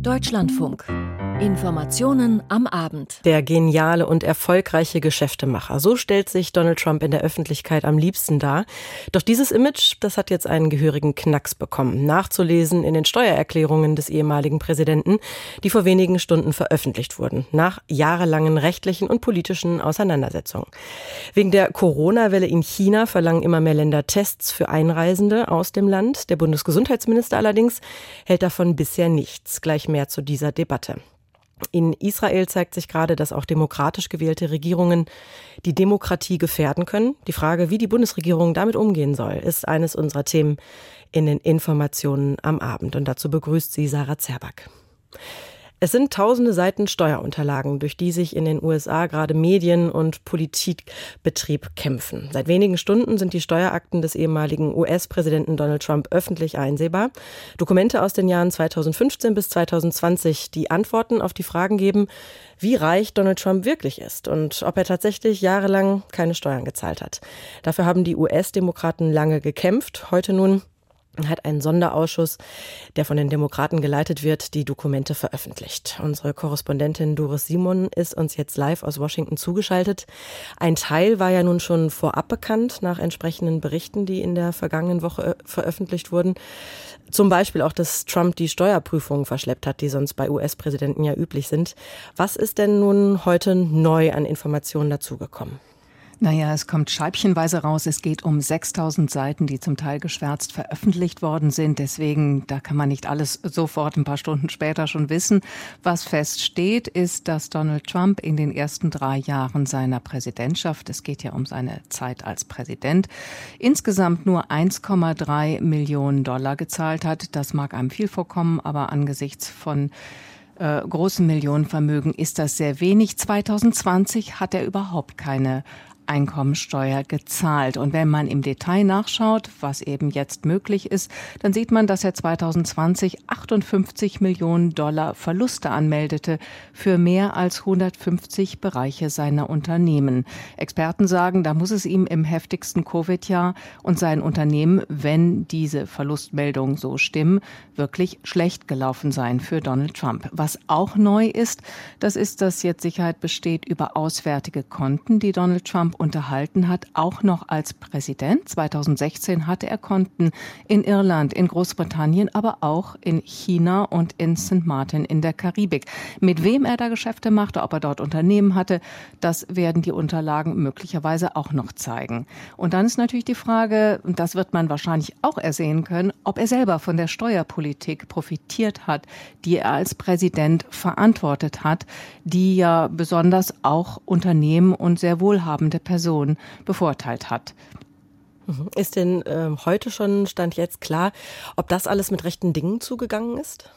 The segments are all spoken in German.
Deutschlandfunk. Informationen am Abend. Der geniale und erfolgreiche Geschäftemacher. So stellt sich Donald Trump in der Öffentlichkeit am liebsten dar. Doch dieses Image, das hat jetzt einen gehörigen Knacks bekommen. Nachzulesen in den Steuererklärungen des ehemaligen Präsidenten, die vor wenigen Stunden veröffentlicht wurden. Nach jahrelangen rechtlichen und politischen Auseinandersetzungen. Wegen der Corona-Welle in China verlangen immer mehr Länder Tests für Einreisende aus dem Land. Der Bundesgesundheitsminister allerdings hält davon bisher nichts. Gleich mehr zu dieser Debatte. In Israel zeigt sich gerade, dass auch demokratisch gewählte Regierungen die Demokratie gefährden können. Die Frage, wie die Bundesregierung damit umgehen soll, ist eines unserer Themen in den Informationen am Abend. Und dazu begrüßt sie Sarah Zerback. Es sind tausende Seiten Steuerunterlagen, durch die sich in den USA gerade Medien und Politikbetrieb kämpfen. Seit wenigen Stunden sind die Steuerakten des ehemaligen US-Präsidenten Donald Trump öffentlich einsehbar. Dokumente aus den Jahren 2015 bis 2020, die Antworten auf die Fragen geben, wie reich Donald Trump wirklich ist und ob er tatsächlich jahrelang keine Steuern gezahlt hat. Dafür haben die US-Demokraten lange gekämpft. Heute nun hat ein Sonderausschuss, der von den Demokraten geleitet wird, die Dokumente veröffentlicht. Unsere Korrespondentin Doris Simon ist uns jetzt live aus Washington zugeschaltet. Ein Teil war ja nun schon vorab bekannt nach entsprechenden Berichten, die in der vergangenen Woche veröffentlicht wurden. Zum Beispiel auch, dass Trump die Steuerprüfungen verschleppt hat, die sonst bei US-Präsidenten ja üblich sind. Was ist denn nun heute neu an Informationen dazugekommen? Naja, es kommt scheibchenweise raus. Es geht um 6000 Seiten, die zum Teil geschwärzt veröffentlicht worden sind. Deswegen, da kann man nicht alles sofort ein paar Stunden später schon wissen. Was feststeht, ist, dass Donald Trump in den ersten drei Jahren seiner Präsidentschaft, es geht ja um seine Zeit als Präsident, insgesamt nur 1,3 Millionen Dollar gezahlt hat. Das mag einem viel vorkommen, aber angesichts von äh, großen Millionenvermögen ist das sehr wenig. 2020 hat er überhaupt keine Einkommensteuer gezahlt. Und wenn man im Detail nachschaut, was eben jetzt möglich ist, dann sieht man, dass er 2020 58 Millionen Dollar Verluste anmeldete für mehr als 150 Bereiche seiner Unternehmen. Experten sagen, da muss es ihm im heftigsten Covid-Jahr und sein Unternehmen, wenn diese Verlustmeldungen so stimmen, wirklich schlecht gelaufen sein für Donald Trump. Was auch neu ist, das ist, dass jetzt Sicherheit besteht über auswärtige Konten, die Donald Trump unterhalten hat, auch noch als Präsident. 2016 hatte er Konten in Irland, in Großbritannien, aber auch in China und in St. Martin in der Karibik. Mit wem er da Geschäfte machte, ob er dort Unternehmen hatte, das werden die Unterlagen möglicherweise auch noch zeigen. Und dann ist natürlich die Frage, und das wird man wahrscheinlich auch ersehen können, ob er selber von der Steuerpolitik profitiert hat, die er als Präsident verantwortet hat, die ja besonders auch Unternehmen und sehr wohlhabende Person bevorteilt hat. Mhm. Ist denn äh, heute schon, stand jetzt klar, ob das alles mit rechten Dingen zugegangen ist?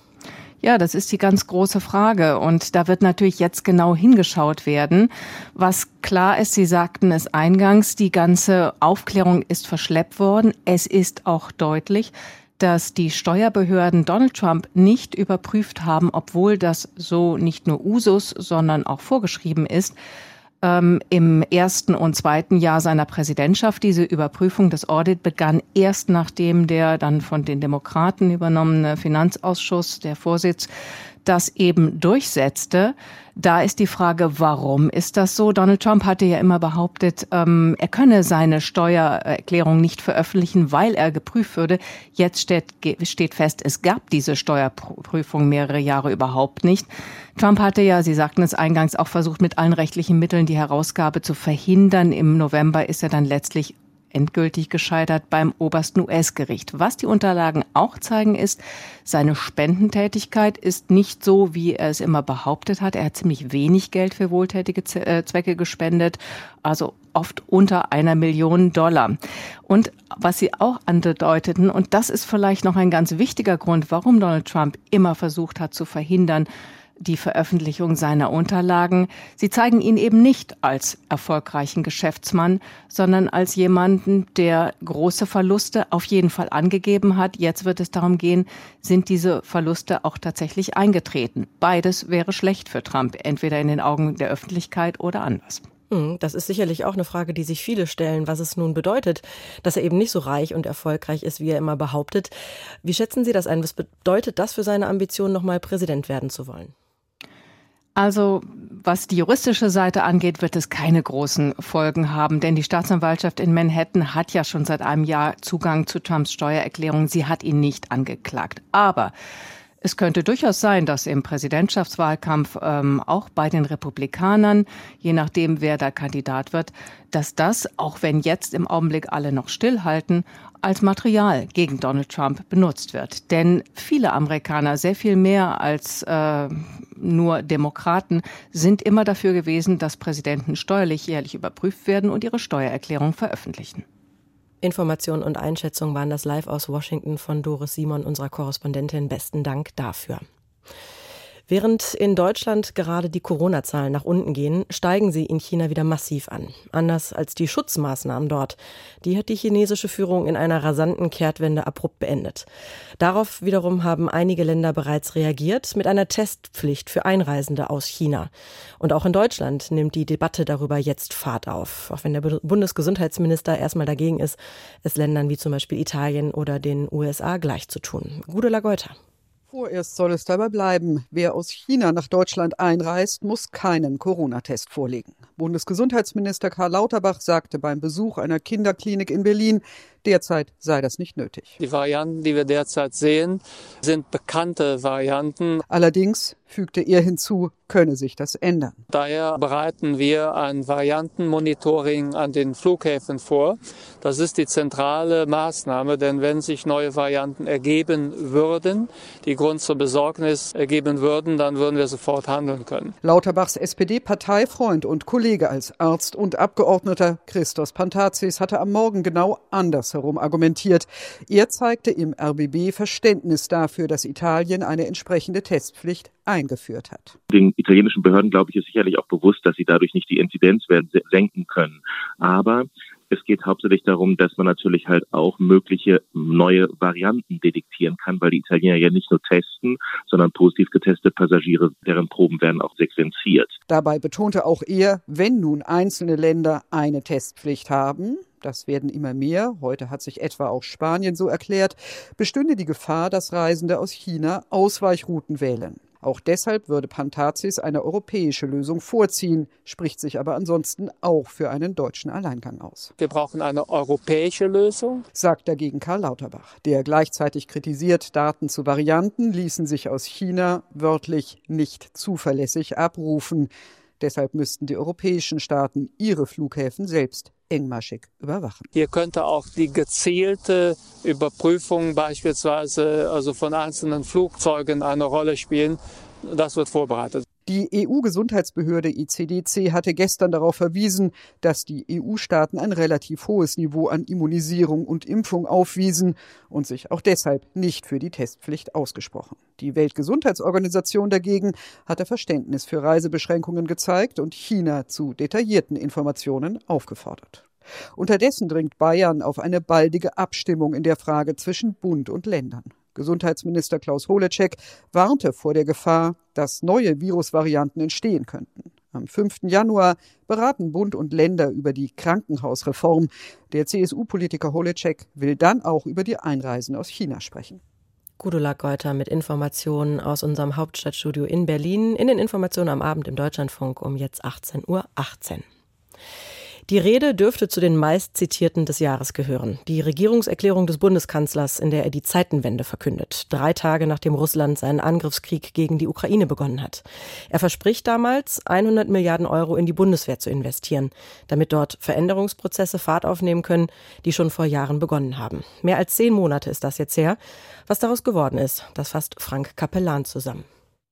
Ja, das ist die ganz große Frage. Und da wird natürlich jetzt genau hingeschaut werden. Was klar ist, Sie sagten es eingangs, die ganze Aufklärung ist verschleppt worden. Es ist auch deutlich, dass die Steuerbehörden Donald Trump nicht überprüft haben, obwohl das so nicht nur Usus, sondern auch vorgeschrieben ist ähm, im ersten und zweiten Jahr seiner Präsidentschaft. Diese Überprüfung des Audit begann erst nachdem der dann von den Demokraten übernommene Finanzausschuss, der Vorsitz, das eben durchsetzte. Da ist die Frage, warum ist das so? Donald Trump hatte ja immer behauptet, ähm, er könne seine Steuererklärung nicht veröffentlichen, weil er geprüft würde. Jetzt steht, steht fest, es gab diese Steuerprüfung mehrere Jahre überhaupt nicht. Trump hatte ja, Sie sagten es eingangs, auch versucht, mit allen rechtlichen Mitteln die Herausgabe zu verhindern. Im November ist er dann letztlich endgültig gescheitert beim obersten US-Gericht. Was die Unterlagen auch zeigen, ist, seine Spendentätigkeit ist nicht so, wie er es immer behauptet hat. Er hat ziemlich wenig Geld für wohltätige äh, Zwecke gespendet, also oft unter einer Million Dollar. Und was sie auch andeuteten, und das ist vielleicht noch ein ganz wichtiger Grund, warum Donald Trump immer versucht hat zu verhindern, die Veröffentlichung seiner Unterlagen. Sie zeigen ihn eben nicht als erfolgreichen Geschäftsmann, sondern als jemanden, der große Verluste auf jeden Fall angegeben hat. Jetzt wird es darum gehen, sind diese Verluste auch tatsächlich eingetreten. Beides wäre schlecht für Trump, entweder in den Augen der Öffentlichkeit oder anders. Hm, das ist sicherlich auch eine Frage, die sich viele stellen, was es nun bedeutet, dass er eben nicht so reich und erfolgreich ist, wie er immer behauptet. Wie schätzen Sie das ein? Was bedeutet das für seine Ambition, nochmal Präsident werden zu wollen? Also, was die juristische Seite angeht, wird es keine großen Folgen haben, denn die Staatsanwaltschaft in Manhattan hat ja schon seit einem Jahr Zugang zu Trumps Steuererklärung. Sie hat ihn nicht angeklagt. Aber es könnte durchaus sein, dass im Präsidentschaftswahlkampf ähm, auch bei den Republikanern, je nachdem wer da Kandidat wird, dass das, auch wenn jetzt im Augenblick alle noch stillhalten, als Material gegen Donald Trump benutzt wird. Denn viele Amerikaner, sehr viel mehr als äh, nur Demokraten, sind immer dafür gewesen, dass Präsidenten steuerlich jährlich überprüft werden und ihre Steuererklärung veröffentlichen. Informationen und Einschätzungen waren das live aus Washington von Doris Simon, unserer Korrespondentin. Besten Dank dafür. Während in Deutschland gerade die Corona-Zahlen nach unten gehen, steigen sie in China wieder massiv an. Anders als die Schutzmaßnahmen dort. Die hat die chinesische Führung in einer rasanten Kehrtwende abrupt beendet. Darauf wiederum haben einige Länder bereits reagiert mit einer Testpflicht für Einreisende aus China. Und auch in Deutschland nimmt die Debatte darüber jetzt Fahrt auf. Auch wenn der Bundesgesundheitsminister erstmal dagegen ist, es Ländern wie zum Beispiel Italien oder den USA gleich zu tun. Gute Lageuter. Vorerst soll es dabei bleiben. Wer aus China nach Deutschland einreist, muss keinen Corona-Test vorlegen. Bundesgesundheitsminister Karl Lauterbach sagte beim Besuch einer Kinderklinik in Berlin, derzeit sei das nicht nötig. Die Varianten, die wir derzeit sehen, sind bekannte Varianten. Allerdings fügte er hinzu, könne sich das ändern. Daher bereiten wir ein Variantenmonitoring an den Flughäfen vor. Das ist die zentrale Maßnahme, denn wenn sich neue Varianten ergeben würden, die Grund zur Besorgnis ergeben würden, dann würden wir sofort handeln können. Lauterbachs SPD-Parteifreund und Kollege als Arzt und Abgeordneter Christos Pantazis hatte am Morgen genau andersherum argumentiert. Er zeigte im RBB Verständnis dafür, dass Italien eine entsprechende Testpflicht eingeführt hat. Den italienischen Behörden, glaube ich, ist sicherlich auch bewusst, dass sie dadurch nicht die Inzidenzwerte senken können. Aber es geht hauptsächlich darum, dass man natürlich halt auch mögliche neue Varianten detektieren kann, weil die Italiener ja nicht nur testen, sondern positiv getestete Passagiere, deren Proben werden auch sequenziert. Dabei betonte auch er, wenn nun einzelne Länder eine Testpflicht haben, das werden immer mehr, heute hat sich etwa auch Spanien so erklärt, bestünde die Gefahr, dass Reisende aus China Ausweichrouten wählen. Auch deshalb würde Pantazis eine europäische Lösung vorziehen, spricht sich aber ansonsten auch für einen deutschen Alleingang aus. Wir brauchen eine europäische Lösung, sagt dagegen Karl Lauterbach, der gleichzeitig kritisiert, Daten zu Varianten ließen sich aus China wörtlich nicht zuverlässig abrufen. Deshalb müssten die europäischen Staaten ihre Flughäfen selbst engmaschig überwachen. Hier könnte auch die gezielte Überprüfung beispielsweise also von einzelnen Flugzeugen eine Rolle spielen. Das wird vorbereitet. Die EU-Gesundheitsbehörde ECDC hatte gestern darauf verwiesen, dass die EU-Staaten ein relativ hohes Niveau an Immunisierung und Impfung aufwiesen und sich auch deshalb nicht für die Testpflicht ausgesprochen. Die Weltgesundheitsorganisation dagegen hatte Verständnis für Reisebeschränkungen gezeigt und China zu detaillierten Informationen aufgefordert. Unterdessen dringt Bayern auf eine baldige Abstimmung in der Frage zwischen Bund und Ländern. Gesundheitsminister Klaus Holecek warnte vor der Gefahr, dass neue Virusvarianten entstehen könnten. Am 5. Januar beraten Bund und Länder über die Krankenhausreform. Der CSU-Politiker Holecek will dann auch über die Einreisen aus China sprechen. Gudula Geuter mit Informationen aus unserem Hauptstadtstudio in Berlin in den Informationen am Abend im Deutschlandfunk um jetzt 18.18 Uhr. 18. Die Rede dürfte zu den meistzitierten des Jahres gehören. Die Regierungserklärung des Bundeskanzlers, in der er die Zeitenwende verkündet, drei Tage nachdem Russland seinen Angriffskrieg gegen die Ukraine begonnen hat. Er verspricht damals, 100 Milliarden Euro in die Bundeswehr zu investieren, damit dort Veränderungsprozesse Fahrt aufnehmen können, die schon vor Jahren begonnen haben. Mehr als zehn Monate ist das jetzt her. Was daraus geworden ist, das fasst Frank Kapellan zusammen.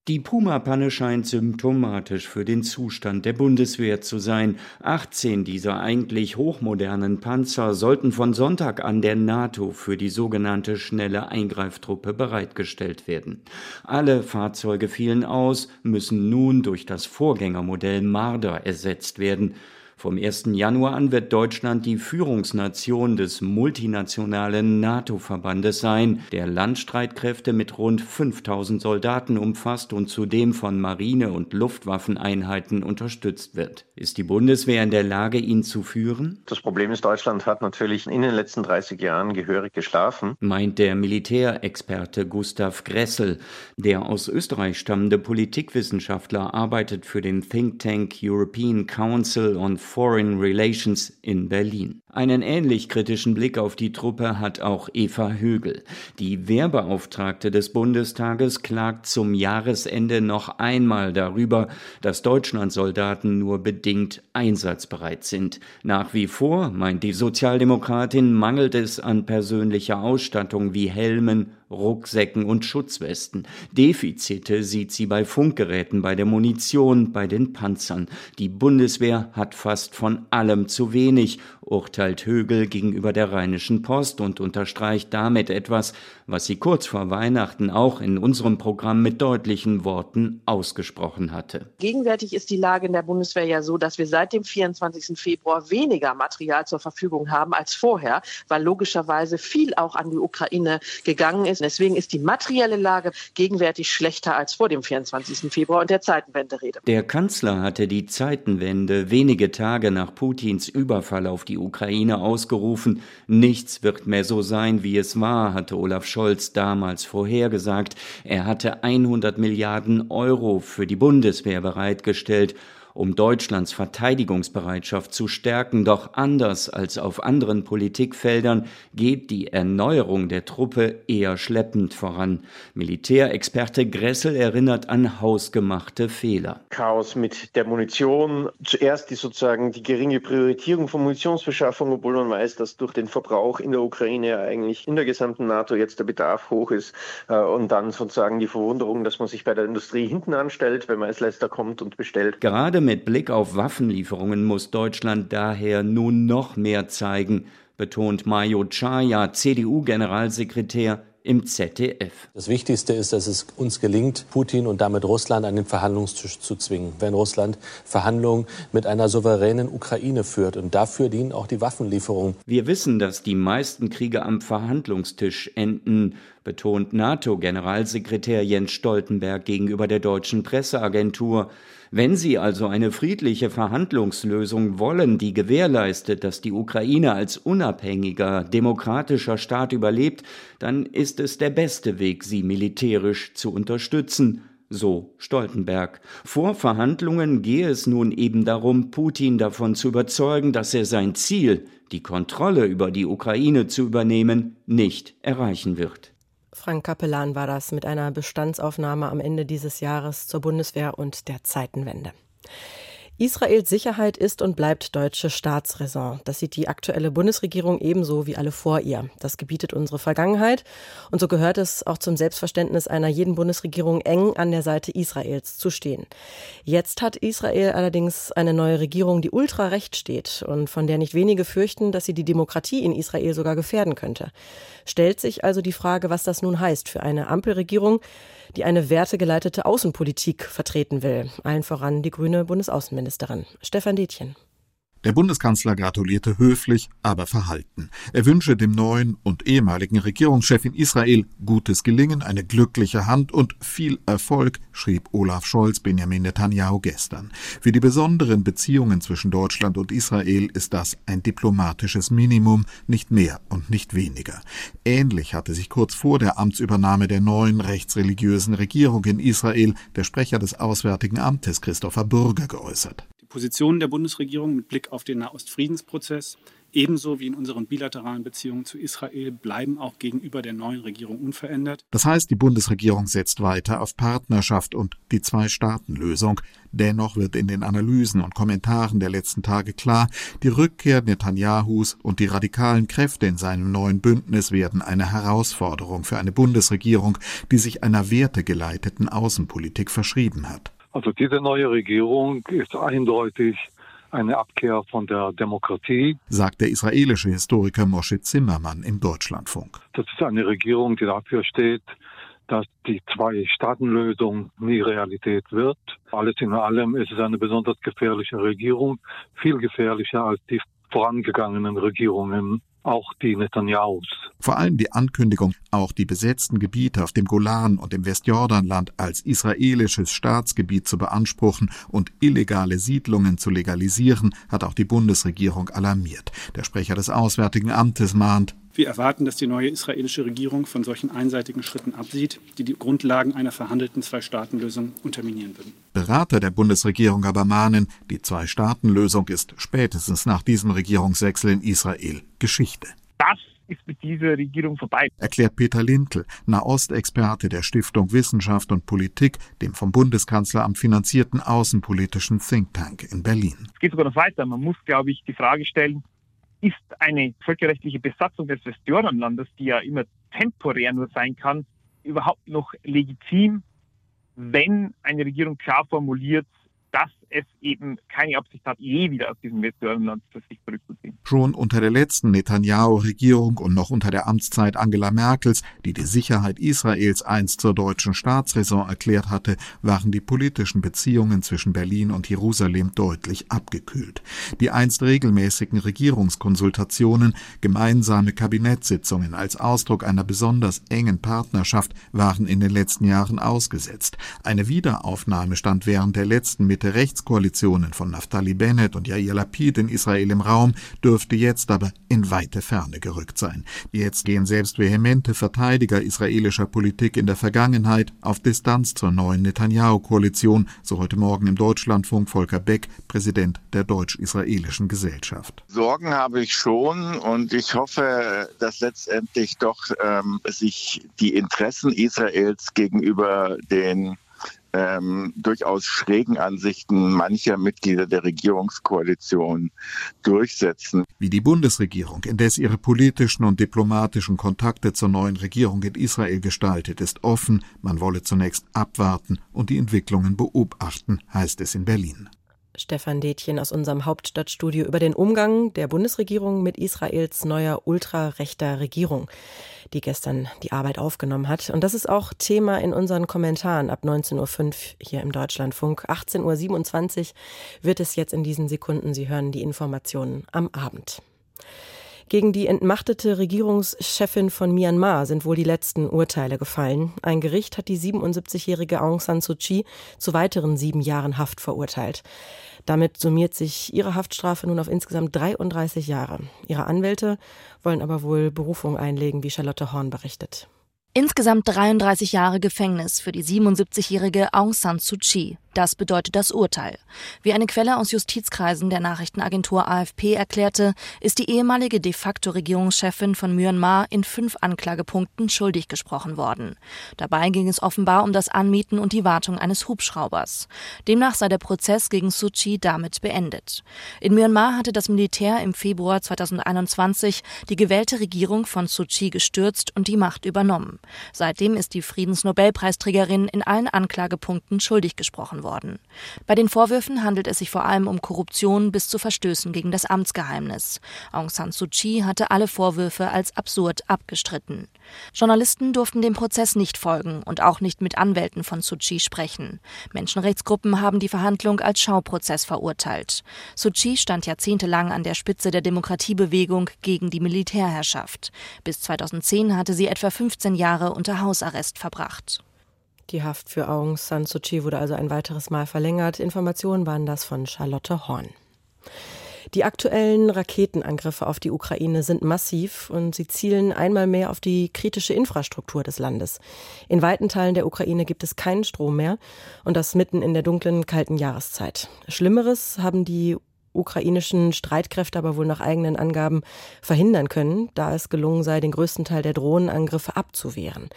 Die Puma-Panne scheint symptomatisch für den Zustand der Bundeswehr zu sein. 18 dieser eigentlich hochmodernen Panzer sollten von Sonntag an der NATO für die sogenannte schnelle Eingreiftruppe bereitgestellt werden. Alle Fahrzeuge fielen aus, müssen nun durch das Vorgängermodell Marder ersetzt werden. Vom 1. Januar an wird Deutschland die Führungsnation des multinationalen NATO-Verbandes sein, der Landstreitkräfte mit rund 5000 Soldaten umfasst und zudem von Marine- und Luftwaffeneinheiten unterstützt wird. Ist die Bundeswehr in der Lage, ihn zu führen? Das Problem ist, Deutschland hat natürlich in den letzten 30 Jahren gehörig geschlafen, meint der Militärexperte Gustav Gressel. Der aus Österreich stammende Politikwissenschaftler arbeitet für den Think Tank European Council on Foreign Relations in Berlin. Einen ähnlich kritischen Blick auf die Truppe hat auch Eva Högel. Die Wehrbeauftragte des Bundestages klagt zum Jahresende noch einmal darüber, dass Deutschlandsoldaten nur bedingt einsatzbereit sind. Nach wie vor, meint die Sozialdemokratin, mangelt es an persönlicher Ausstattung wie Helmen, Rucksäcken und Schutzwesten. Defizite sieht sie bei Funkgeräten, bei der Munition, bei den Panzern. Die Bundeswehr hat fast von allem zu wenig, urteilt Högel gegenüber der Rheinischen Post und unterstreicht damit etwas, was sie kurz vor Weihnachten auch in unserem Programm mit deutlichen Worten ausgesprochen hatte. Gegenwärtig ist die Lage in der Bundeswehr ja so, dass wir seit dem 24. Februar weniger Material zur Verfügung haben als vorher, weil logischerweise viel auch an die Ukraine gegangen ist. Deswegen ist die materielle Lage gegenwärtig schlechter als vor dem 24. Februar und der Zeitenwende-Rede. Der Kanzler hatte die Zeitenwende wenige Tage nach Putins Überfall auf die Ukraine ausgerufen. Nichts wird mehr so sein, wie es war, hatte Olaf Scholz damals vorhergesagt. Er hatte 100 Milliarden Euro für die Bundeswehr bereitgestellt um Deutschlands Verteidigungsbereitschaft zu stärken, doch anders als auf anderen Politikfeldern geht die Erneuerung der Truppe eher schleppend voran. Militärexperte Gressel erinnert an hausgemachte Fehler. Chaos mit der Munition, zuerst die sozusagen die geringe Prioritierung von Munitionsbeschaffung, obwohl man weiß, dass durch den Verbrauch in der Ukraine eigentlich in der gesamten NATO jetzt der Bedarf hoch ist äh, und dann sozusagen die Verwunderung, dass man sich bei der Industrie hinten anstellt, wenn man als letzter kommt und bestellt. Gerade mit Blick auf Waffenlieferungen muss Deutschland daher nun noch mehr zeigen, betont Mayo Chaya, CDU-Generalsekretär im ZDF. Das Wichtigste ist, dass es uns gelingt, Putin und damit Russland an den Verhandlungstisch zu zwingen. Wenn Russland Verhandlungen mit einer souveränen Ukraine führt. Und dafür dienen auch die Waffenlieferungen. Wir wissen, dass die meisten Kriege am Verhandlungstisch enden, betont NATO-Generalsekretär Jens Stoltenberg gegenüber der deutschen Presseagentur. Wenn Sie also eine friedliche Verhandlungslösung wollen, die gewährleistet, dass die Ukraine als unabhängiger, demokratischer Staat überlebt, dann ist es der beste Weg, sie militärisch zu unterstützen. So Stoltenberg. Vor Verhandlungen gehe es nun eben darum, Putin davon zu überzeugen, dass er sein Ziel, die Kontrolle über die Ukraine zu übernehmen, nicht erreichen wird. Frank Kapellan war das mit einer Bestandsaufnahme am Ende dieses Jahres zur Bundeswehr und der Zeitenwende. Israels Sicherheit ist und bleibt deutsche Staatsräson. Das sieht die aktuelle Bundesregierung ebenso wie alle vor ihr. Das gebietet unsere Vergangenheit. Und so gehört es auch zum Selbstverständnis einer jeden Bundesregierung eng an der Seite Israels zu stehen. Jetzt hat Israel allerdings eine neue Regierung, die ultrarecht steht und von der nicht wenige fürchten, dass sie die Demokratie in Israel sogar gefährden könnte. Stellt sich also die Frage, was das nun heißt für eine Ampelregierung, die eine wertegeleitete Außenpolitik vertreten will. Allen voran die grüne Bundesaußenministerin. Stefan Detjen. Der Bundeskanzler gratulierte höflich, aber verhalten. Er wünsche dem neuen und ehemaligen Regierungschef in Israel gutes Gelingen, eine glückliche Hand und viel Erfolg, schrieb Olaf Scholz Benjamin Netanyahu gestern. Für die besonderen Beziehungen zwischen Deutschland und Israel ist das ein diplomatisches Minimum, nicht mehr und nicht weniger. Ähnlich hatte sich kurz vor der Amtsübernahme der neuen rechtsreligiösen Regierung in Israel der Sprecher des Auswärtigen Amtes Christopher Bürger geäußert. Positionen der Bundesregierung mit Blick auf den Nahostfriedensprozess ebenso wie in unseren bilateralen Beziehungen zu Israel bleiben auch gegenüber der neuen Regierung unverändert. Das heißt, die Bundesregierung setzt weiter auf Partnerschaft und die Zwei-Staaten-Lösung. Dennoch wird in den Analysen und Kommentaren der letzten Tage klar, die Rückkehr Netanyahus und die radikalen Kräfte in seinem neuen Bündnis werden eine Herausforderung für eine Bundesregierung, die sich einer wertegeleiteten Außenpolitik verschrieben hat. Also diese neue Regierung ist eindeutig eine Abkehr von der Demokratie, sagt der israelische Historiker Moshe Zimmermann im Deutschlandfunk. Das ist eine Regierung, die dafür steht, dass die Zwei-Staaten-Lösung nie Realität wird. Alles in allem ist es eine besonders gefährliche Regierung, viel gefährlicher als die vorangegangenen Regierungen auch die Netanyahus. Vor allem die Ankündigung, auch die besetzten Gebiete auf dem Golan und im Westjordanland als israelisches Staatsgebiet zu beanspruchen und illegale Siedlungen zu legalisieren, hat auch die Bundesregierung alarmiert. Der Sprecher des Auswärtigen Amtes mahnt, wir erwarten, dass die neue israelische Regierung von solchen einseitigen Schritten absieht, die die Grundlagen einer verhandelten Zwei-Staaten-Lösung unterminieren würden. Berater der Bundesregierung aber mahnen, die Zwei-Staaten-Lösung ist spätestens nach diesem Regierungswechsel in Israel Geschichte. Das ist mit dieser Regierung vorbei. Erklärt Peter Lindl, Nahostexperte der Stiftung Wissenschaft und Politik, dem vom Bundeskanzleramt finanzierten außenpolitischen Think Tank in Berlin. Es geht sogar noch weiter. Man muss, glaube ich, die Frage stellen, ist eine völkerrechtliche Besatzung des Westjordanlandes, die ja immer temporär nur sein kann, überhaupt noch legitim, wenn eine Regierung klar formuliert, dass es eben keine Absicht hat, je wieder aus diesem Westjordanland sich zurückzuziehen. Schon unter der letzten Netanyahu-Regierung und noch unter der Amtszeit Angela Merkels, die die Sicherheit Israels einst zur deutschen Staatsräson erklärt hatte, waren die politischen Beziehungen zwischen Berlin und Jerusalem deutlich abgekühlt. Die einst regelmäßigen Regierungskonsultationen, gemeinsame Kabinettssitzungen als Ausdruck einer besonders engen Partnerschaft waren in den letzten Jahren ausgesetzt. Eine Wiederaufnahme stand während der letzten Mitte Rechtskoalitionen von Naftali Bennett und Yair Lapid in Israel im Raum, dürfte jetzt aber in weite Ferne gerückt sein. Jetzt gehen selbst vehemente Verteidiger israelischer Politik in der Vergangenheit auf Distanz zur neuen Netanyahu-Koalition, so heute Morgen im Deutschlandfunk Volker Beck, Präsident der deutsch-israelischen Gesellschaft. Sorgen habe ich schon und ich hoffe, dass letztendlich doch ähm, sich die Interessen Israels gegenüber den ähm, durchaus schrägen Ansichten mancher Mitglieder der Regierungskoalition durchsetzen. Wie die Bundesregierung indes ihre politischen und diplomatischen Kontakte zur neuen Regierung in Israel gestaltet, ist offen. Man wolle zunächst abwarten und die Entwicklungen beobachten, heißt es in Berlin. Stefan Detjen aus unserem Hauptstadtstudio über den Umgang der Bundesregierung mit Israels neuer ultrarechter Regierung die gestern die Arbeit aufgenommen hat. Und das ist auch Thema in unseren Kommentaren ab 19.05 Uhr hier im Deutschlandfunk. 18.27 Uhr wird es jetzt in diesen Sekunden. Sie hören die Informationen am Abend. Gegen die entmachtete Regierungschefin von Myanmar sind wohl die letzten Urteile gefallen. Ein Gericht hat die 77-jährige Aung San Suu Kyi zu weiteren sieben Jahren Haft verurteilt. Damit summiert sich ihre Haftstrafe nun auf insgesamt 33 Jahre. Ihre Anwälte wollen aber wohl Berufung einlegen, wie Charlotte Horn berichtet. Insgesamt 33 Jahre Gefängnis für die 77-jährige Aung San Suu Kyi. Das bedeutet das Urteil. Wie eine Quelle aus Justizkreisen der Nachrichtenagentur AFP erklärte, ist die ehemalige de facto Regierungschefin von Myanmar in fünf Anklagepunkten schuldig gesprochen worden. Dabei ging es offenbar um das Anmieten und die Wartung eines Hubschraubers. Demnach sei der Prozess gegen Suu damit beendet. In Myanmar hatte das Militär im Februar 2021 die gewählte Regierung von Suu gestürzt und die Macht übernommen. Seitdem ist die Friedensnobelpreisträgerin in allen Anklagepunkten schuldig gesprochen worden. Bei den Vorwürfen handelt es sich vor allem um Korruption bis zu Verstößen gegen das Amtsgeheimnis. Aung San Suu Kyi hatte alle Vorwürfe als absurd abgestritten. Journalisten durften dem Prozess nicht folgen und auch nicht mit Anwälten von Suu Kyi sprechen. Menschenrechtsgruppen haben die Verhandlung als Schauprozess verurteilt. Suu Kyi stand jahrzehntelang an der Spitze der Demokratiebewegung gegen die Militärherrschaft. Bis 2010 hatte sie etwa 15 Jahre unter Hausarrest verbracht. Die Haft für Aung San Suu Kyi wurde also ein weiteres Mal verlängert. Informationen waren das von Charlotte Horn. Die aktuellen Raketenangriffe auf die Ukraine sind massiv und sie zielen einmal mehr auf die kritische Infrastruktur des Landes. In weiten Teilen der Ukraine gibt es keinen Strom mehr und das mitten in der dunklen, kalten Jahreszeit. Schlimmeres haben die ukrainischen Streitkräfte aber wohl nach eigenen Angaben verhindern können, da es gelungen sei, den größten Teil der Drohnenangriffe abzuwehren.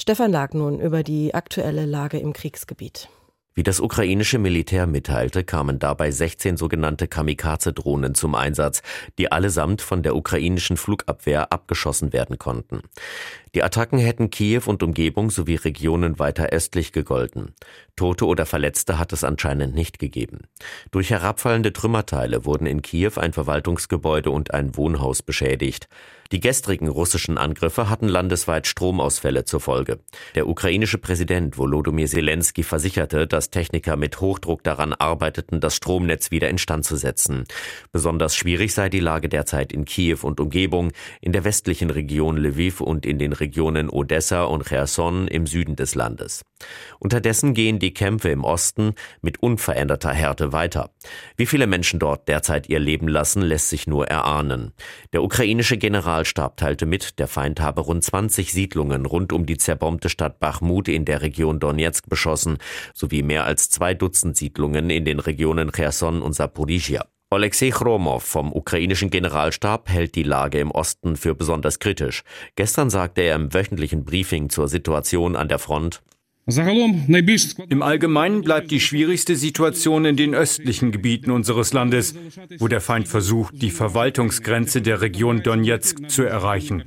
Stefan lag nun über die aktuelle Lage im Kriegsgebiet. Wie das ukrainische Militär mitteilte, kamen dabei 16 sogenannte Kamikaze-Drohnen zum Einsatz, die allesamt von der ukrainischen Flugabwehr abgeschossen werden konnten. Die Attacken hätten Kiew und Umgebung sowie Regionen weiter östlich gegolten. Tote oder Verletzte hat es anscheinend nicht gegeben. Durch herabfallende Trümmerteile wurden in Kiew ein Verwaltungsgebäude und ein Wohnhaus beschädigt. Die gestrigen russischen Angriffe hatten landesweit Stromausfälle zur Folge. Der ukrainische Präsident Volodymyr Zelensky versicherte, dass Techniker mit Hochdruck daran arbeiteten, das Stromnetz wieder instand zu setzen. Besonders schwierig sei die Lage derzeit in Kiew und Umgebung, in der westlichen Region Lviv und in den Regionen Odessa und Cherson im Süden des Landes. Unterdessen gehen die Kämpfe im Osten mit unveränderter Härte weiter. Wie viele Menschen dort derzeit ihr Leben lassen, lässt sich nur erahnen. Der ukrainische Generalstab teilte mit, der Feind habe rund 20 Siedlungen rund um die zerbombte Stadt Bachmut in der Region Donetsk beschossen, sowie mehr als zwei Dutzend Siedlungen in den Regionen Cherson und Saporizhia. Alexei Chromov vom ukrainischen Generalstab hält die Lage im Osten für besonders kritisch. Gestern sagte er im wöchentlichen Briefing zur Situation an der Front, im Allgemeinen bleibt die schwierigste Situation in den östlichen Gebieten unseres Landes, wo der Feind versucht, die Verwaltungsgrenze der Region Donetsk zu erreichen.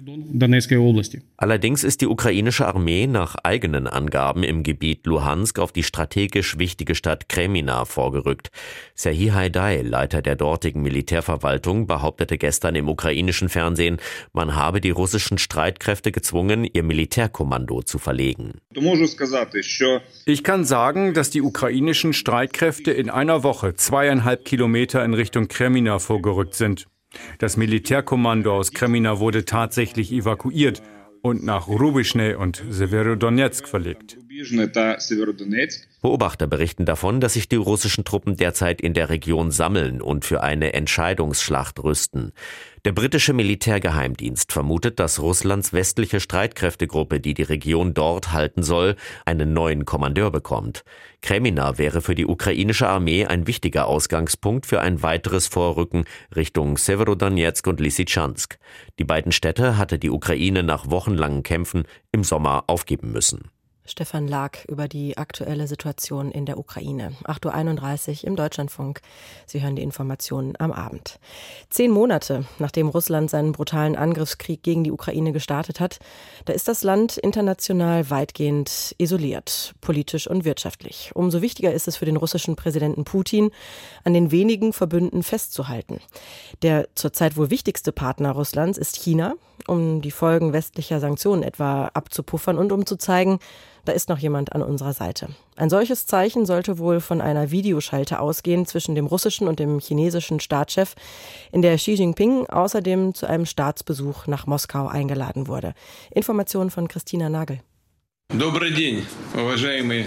Allerdings ist die ukrainische Armee nach eigenen Angaben im Gebiet Luhansk auf die strategisch wichtige Stadt Kremina vorgerückt. Serhii Haidai, Leiter der dortigen Militärverwaltung, behauptete gestern im ukrainischen Fernsehen, man habe die russischen Streitkräfte gezwungen, ihr Militärkommando zu verlegen. Ich kann sagen, dass die ukrainischen Streitkräfte in einer Woche zweieinhalb Kilometer in Richtung Kremina vorgerückt sind. Das Militärkommando aus Kremina wurde tatsächlich evakuiert und nach Rubischne und Severodonetsk verlegt. Beobachter berichten davon, dass sich die russischen Truppen derzeit in der Region sammeln und für eine Entscheidungsschlacht rüsten. Der britische Militärgeheimdienst vermutet, dass Russlands westliche Streitkräftegruppe, die die Region dort halten soll, einen neuen Kommandeur bekommt. Kremina wäre für die ukrainische Armee ein wichtiger Ausgangspunkt für ein weiteres Vorrücken Richtung Severodonetsk und Lysychansk. Die beiden Städte hatte die Ukraine nach wochenlangen Kämpfen im Sommer aufgeben müssen. Stefan Lag über die aktuelle Situation in der Ukraine. 8.31 Uhr im Deutschlandfunk. Sie hören die Informationen am Abend. Zehn Monate nachdem Russland seinen brutalen Angriffskrieg gegen die Ukraine gestartet hat, da ist das Land international weitgehend isoliert, politisch und wirtschaftlich. Umso wichtiger ist es für den russischen Präsidenten Putin, an den wenigen Verbünden festzuhalten. Der zurzeit wohl wichtigste Partner Russlands ist China, um die Folgen westlicher Sanktionen etwa abzupuffern und um zu zeigen, da ist noch jemand an unserer Seite. Ein solches Zeichen sollte wohl von einer Videoschalte ausgehen zwischen dem russischen und dem chinesischen Staatschef, in der Xi Jinping außerdem zu einem Staatsbesuch nach Moskau eingeladen wurde. Informationen von Christina Nagel. Добрый день, уважаемый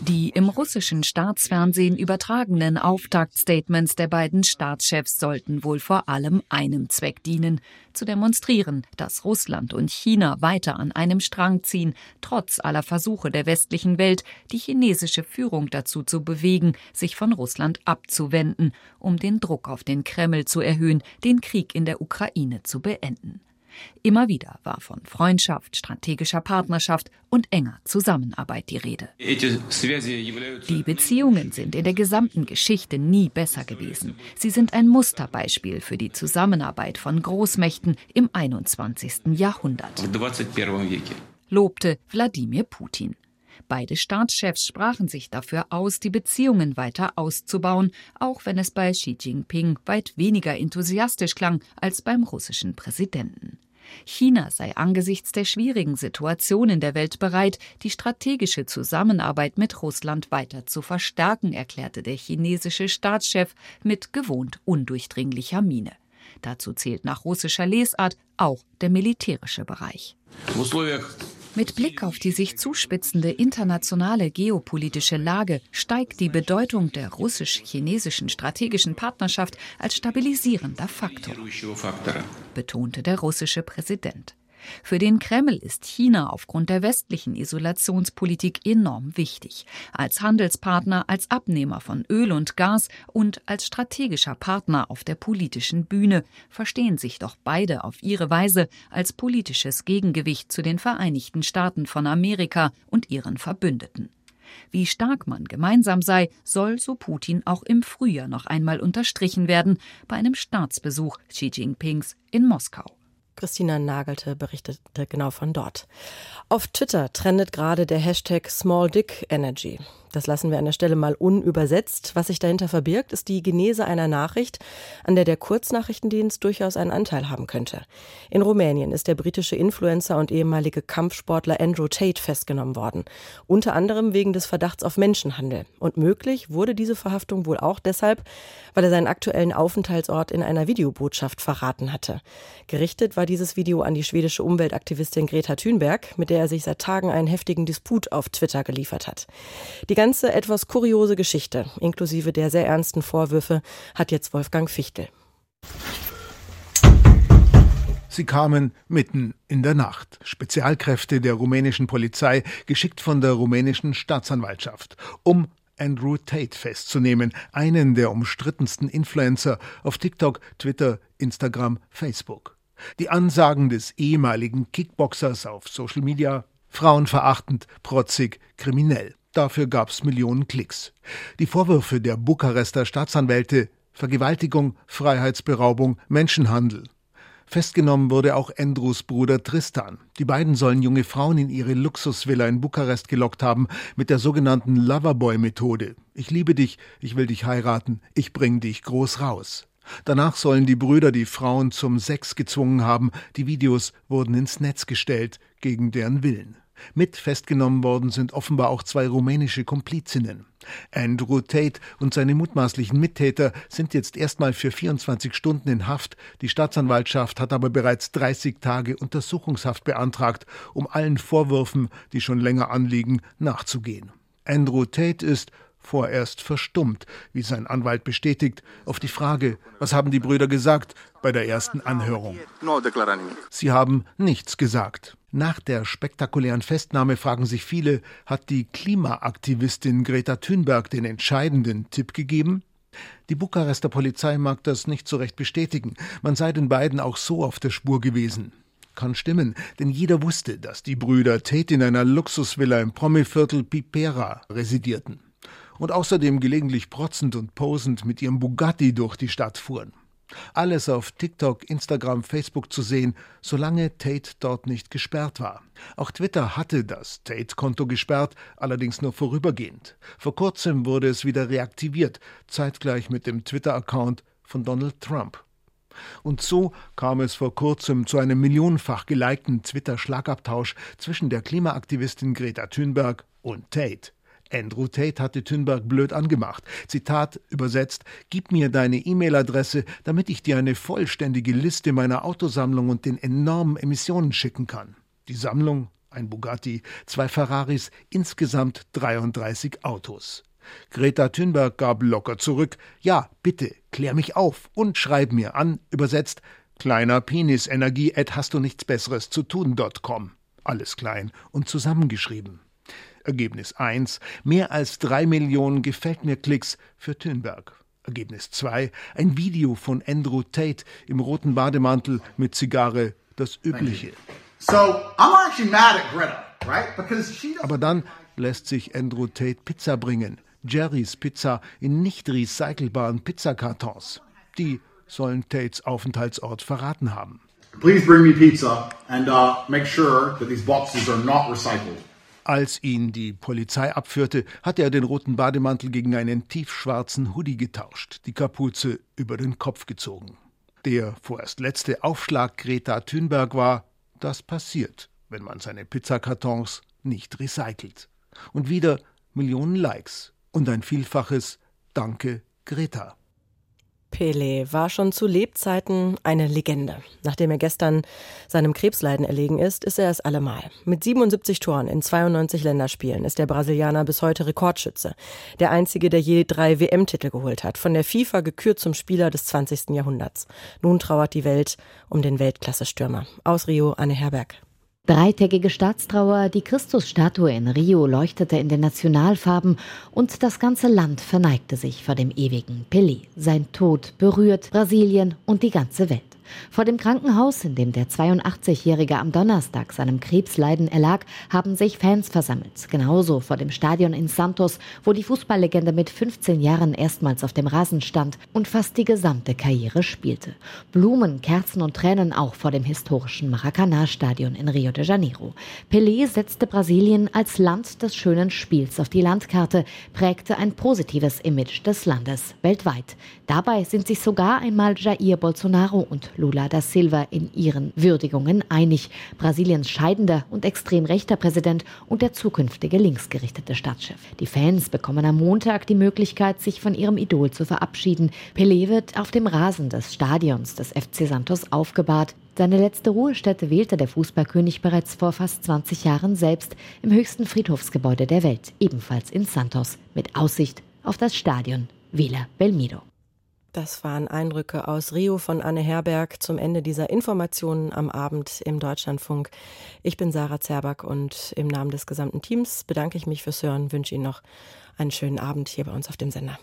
die im russischen Staatsfernsehen übertragenen Auftaktstatements der beiden Staatschefs sollten wohl vor allem einem Zweck dienen, zu demonstrieren, dass Russland und China weiter an einem Strang ziehen, trotz aller Versuche der westlichen Welt, die chinesische Führung dazu zu bewegen, sich von Russland abzuwenden, um den Druck auf den Kreml zu erhöhen, den Krieg in der Ukraine zu beenden. Immer wieder war von Freundschaft, strategischer Partnerschaft und enger Zusammenarbeit die Rede. Die Beziehungen sind in der gesamten Geschichte nie besser gewesen. Sie sind ein Musterbeispiel für die Zusammenarbeit von Großmächten im 21. Jahrhundert, lobte Wladimir Putin. Beide Staatschefs sprachen sich dafür aus, die Beziehungen weiter auszubauen, auch wenn es bei Xi Jinping weit weniger enthusiastisch klang als beim russischen Präsidenten. China sei angesichts der schwierigen Situation in der Welt bereit, die strategische Zusammenarbeit mit Russland weiter zu verstärken, erklärte der chinesische Staatschef mit gewohnt undurchdringlicher Miene. Dazu zählt nach russischer Lesart auch der militärische Bereich. Mit Blick auf die sich zuspitzende internationale geopolitische Lage steigt die Bedeutung der russisch-chinesischen strategischen Partnerschaft als stabilisierender Faktor, betonte der russische Präsident. Für den Kreml ist China aufgrund der westlichen Isolationspolitik enorm wichtig. Als Handelspartner, als Abnehmer von Öl und Gas und als strategischer Partner auf der politischen Bühne verstehen sich doch beide auf ihre Weise als politisches Gegengewicht zu den Vereinigten Staaten von Amerika und ihren Verbündeten. Wie stark man gemeinsam sei, soll, so Putin, auch im Frühjahr noch einmal unterstrichen werden bei einem Staatsbesuch Xi Jinpings in Moskau. Christina Nagelte berichtete genau von dort. Auf Twitter trendet gerade der Hashtag SmallDickEnergy. Das lassen wir an der Stelle mal unübersetzt. Was sich dahinter verbirgt, ist die Genese einer Nachricht, an der der Kurznachrichtendienst durchaus einen Anteil haben könnte. In Rumänien ist der britische Influencer und ehemalige Kampfsportler Andrew Tate festgenommen worden. Unter anderem wegen des Verdachts auf Menschenhandel. Und möglich wurde diese Verhaftung wohl auch deshalb, weil er seinen aktuellen Aufenthaltsort in einer Videobotschaft verraten hatte. Gerichtet war dieses Video an die schwedische Umweltaktivistin Greta Thunberg, mit der er sich seit Tagen einen heftigen Disput auf Twitter geliefert hat. Die ganze etwas kuriose Geschichte, inklusive der sehr ernsten Vorwürfe, hat jetzt Wolfgang Fichtel. Sie kamen mitten in der Nacht. Spezialkräfte der rumänischen Polizei, geschickt von der rumänischen Staatsanwaltschaft, um Andrew Tate festzunehmen, einen der umstrittensten Influencer auf TikTok, Twitter, Instagram, Facebook. Die Ansagen des ehemaligen Kickboxers auf Social Media frauenverachtend, protzig, kriminell. Dafür gab's Millionen Klicks. Die Vorwürfe der Bukarester Staatsanwälte Vergewaltigung, Freiheitsberaubung, Menschenhandel. Festgenommen wurde auch Andrews Bruder Tristan. Die beiden sollen junge Frauen in ihre Luxusvilla in Bukarest gelockt haben mit der sogenannten Loverboy-Methode. Ich liebe dich, ich will dich heiraten, ich bring dich groß raus. Danach sollen die Brüder die Frauen zum Sex gezwungen haben, die Videos wurden ins Netz gestellt, gegen deren Willen. Mit festgenommen worden sind offenbar auch zwei rumänische Komplizinnen. Andrew Tate und seine mutmaßlichen Mittäter sind jetzt erstmal für 24 Stunden in Haft. Die Staatsanwaltschaft hat aber bereits 30 Tage Untersuchungshaft beantragt, um allen Vorwürfen, die schon länger anliegen, nachzugehen. Andrew Tate ist vorerst verstummt, wie sein Anwalt bestätigt, auf die Frage, was haben die Brüder gesagt bei der ersten Anhörung. Sie haben nichts gesagt. Nach der spektakulären Festnahme fragen sich viele, hat die Klimaaktivistin Greta Thunberg den entscheidenden Tipp gegeben? Die Bukarester Polizei mag das nicht so recht bestätigen. Man sei den beiden auch so auf der Spur gewesen. Kann stimmen, denn jeder wusste, dass die Brüder Tate in einer Luxusvilla im Promiviertel Pipera residierten und außerdem gelegentlich protzend und posend mit ihrem Bugatti durch die Stadt fuhren. Alles auf TikTok, Instagram, Facebook zu sehen, solange Tate dort nicht gesperrt war. Auch Twitter hatte das Tate-Konto gesperrt, allerdings nur vorübergehend. Vor kurzem wurde es wieder reaktiviert, zeitgleich mit dem Twitter-Account von Donald Trump. Und so kam es vor kurzem zu einem millionenfach gelikten Twitter-Schlagabtausch zwischen der Klimaaktivistin Greta Thunberg und Tate. Andrew Tate hatte Thunberg blöd angemacht. Zitat übersetzt: Gib mir deine E-Mail-Adresse, damit ich dir eine vollständige Liste meiner Autosammlung und den enormen Emissionen schicken kann. Die Sammlung: ein Bugatti, zwei Ferraris, insgesamt 33 Autos. Greta Thunberg gab locker zurück: Ja, bitte, klär mich auf und schreib mir an, übersetzt: kleiner Penis Energie at hast du nichts besseres zu tun.com. Alles klein und zusammengeschrieben. Ergebnis 1. Mehr als drei Millionen Gefällt mir Klicks für Thünberg. Ergebnis 2. Ein Video von Andrew Tate im roten Bademantel mit Zigarre, das Übliche. Aber dann lässt sich Andrew Tate Pizza bringen. Jerry's Pizza in nicht recycelbaren Pizzakartons. Die sollen Tates Aufenthaltsort verraten haben. Please bring me pizza and uh, make sure that these boxes are not recycled. Als ihn die Polizei abführte, hatte er den roten Bademantel gegen einen tiefschwarzen Hoodie getauscht, die Kapuze über den Kopf gezogen. Der vorerst letzte Aufschlag Greta Thunberg war, das passiert, wenn man seine Pizzakartons nicht recycelt. Und wieder Millionen Likes und ein Vielfaches Danke Greta. Pele war schon zu Lebzeiten eine Legende. Nachdem er gestern seinem Krebsleiden erlegen ist, ist er es allemal. Mit 77 Toren in 92 Länderspielen ist der Brasilianer bis heute Rekordschütze. Der einzige, der je drei WM-Titel geholt hat. Von der FIFA gekürt zum Spieler des 20. Jahrhunderts. Nun trauert die Welt um den Weltklasse-Stürmer. Aus Rio, Anne Herberg. Dreitägige Staatstrauer, die Christusstatue in Rio leuchtete in den Nationalfarben und das ganze Land verneigte sich vor dem ewigen Pelé. Sein Tod berührt Brasilien und die ganze Welt. Vor dem Krankenhaus, in dem der 82-Jährige am Donnerstag seinem Krebsleiden erlag, haben sich Fans versammelt. Genauso vor dem Stadion in Santos, wo die Fußballlegende mit 15 Jahren erstmals auf dem Rasen stand und fast die gesamte Karriere spielte. Blumen, Kerzen und Tränen auch vor dem historischen Maracanã-Stadion in Rio de Janeiro. Pelé setzte Brasilien als Land des schönen Spiels auf die Landkarte, prägte ein positives Image des Landes weltweit. Dabei sind sich sogar einmal Jair Bolsonaro und Lula da Silva in ihren Würdigungen einig. Brasiliens scheidender und extrem rechter Präsident und der zukünftige linksgerichtete Staatschef. Die Fans bekommen am Montag die Möglichkeit, sich von ihrem Idol zu verabschieden. Pelé wird auf dem Rasen des Stadions des FC Santos aufgebahrt. Seine letzte Ruhestätte wählte der Fußballkönig bereits vor fast 20 Jahren selbst im höchsten Friedhofsgebäude der Welt, ebenfalls in Santos, mit Aussicht auf das Stadion Villa Belmiro. Das waren Eindrücke aus Rio von Anne Herberg zum Ende dieser Informationen am Abend im Deutschlandfunk. Ich bin Sarah Zerback und im Namen des gesamten Teams bedanke ich mich fürs Hören, wünsche Ihnen noch einen schönen Abend hier bei uns auf dem Sender.